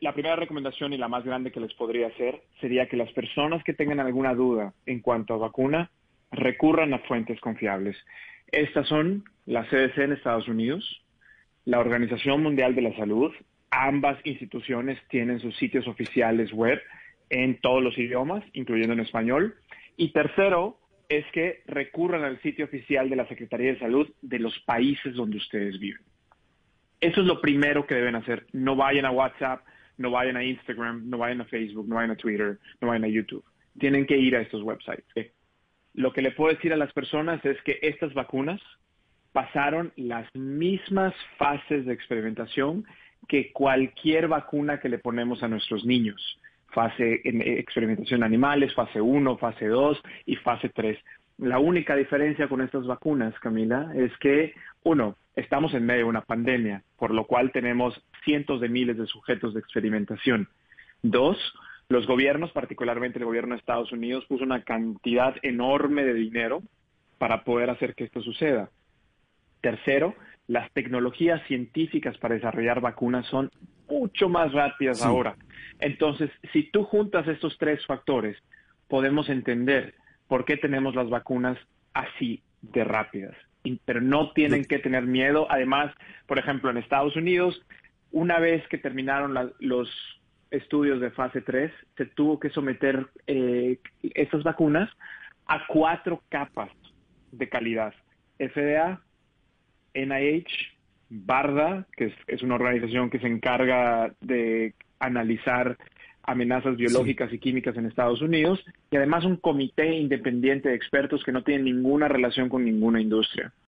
La primera recomendación y la más grande que les podría hacer sería que las personas que tengan alguna duda en cuanto a vacuna recurran a fuentes confiables. Estas son la CDC en Estados Unidos, la Organización Mundial de la Salud. Ambas instituciones tienen sus sitios oficiales web en todos los idiomas, incluyendo en español. Y tercero, es que recurran al sitio oficial de la Secretaría de Salud de los países donde ustedes viven. Eso es lo primero que deben hacer. No vayan a WhatsApp, no vayan a Instagram, no vayan a Facebook, no vayan a Twitter, no vayan a YouTube. Tienen que ir a estos websites. Lo que le puedo decir a las personas es que estas vacunas pasaron las mismas fases de experimentación que cualquier vacuna que le ponemos a nuestros niños fase en experimentación animales, fase 1, fase 2 y fase 3. La única diferencia con estas vacunas, Camila, es que, uno, estamos en medio de una pandemia, por lo cual tenemos cientos de miles de sujetos de experimentación. Dos, los gobiernos, particularmente el gobierno de Estados Unidos, puso una cantidad enorme de dinero para poder hacer que esto suceda. Tercero, las tecnologías científicas para desarrollar vacunas son mucho más rápidas ahora. Entonces, si tú juntas estos tres factores, podemos entender por qué tenemos las vacunas así de rápidas. Pero no tienen que tener miedo. Además, por ejemplo, en Estados Unidos, una vez que terminaron los estudios de fase 3, se tuvo que someter eh, estas vacunas a cuatro capas de calidad. FDA, NIH, BARDA, que es, una organización que se encarga de analizar amenazas biológicas y químicas en Estados Unidos, y además un comité independiente de expertos que no tienen ninguna relación con ninguna industria.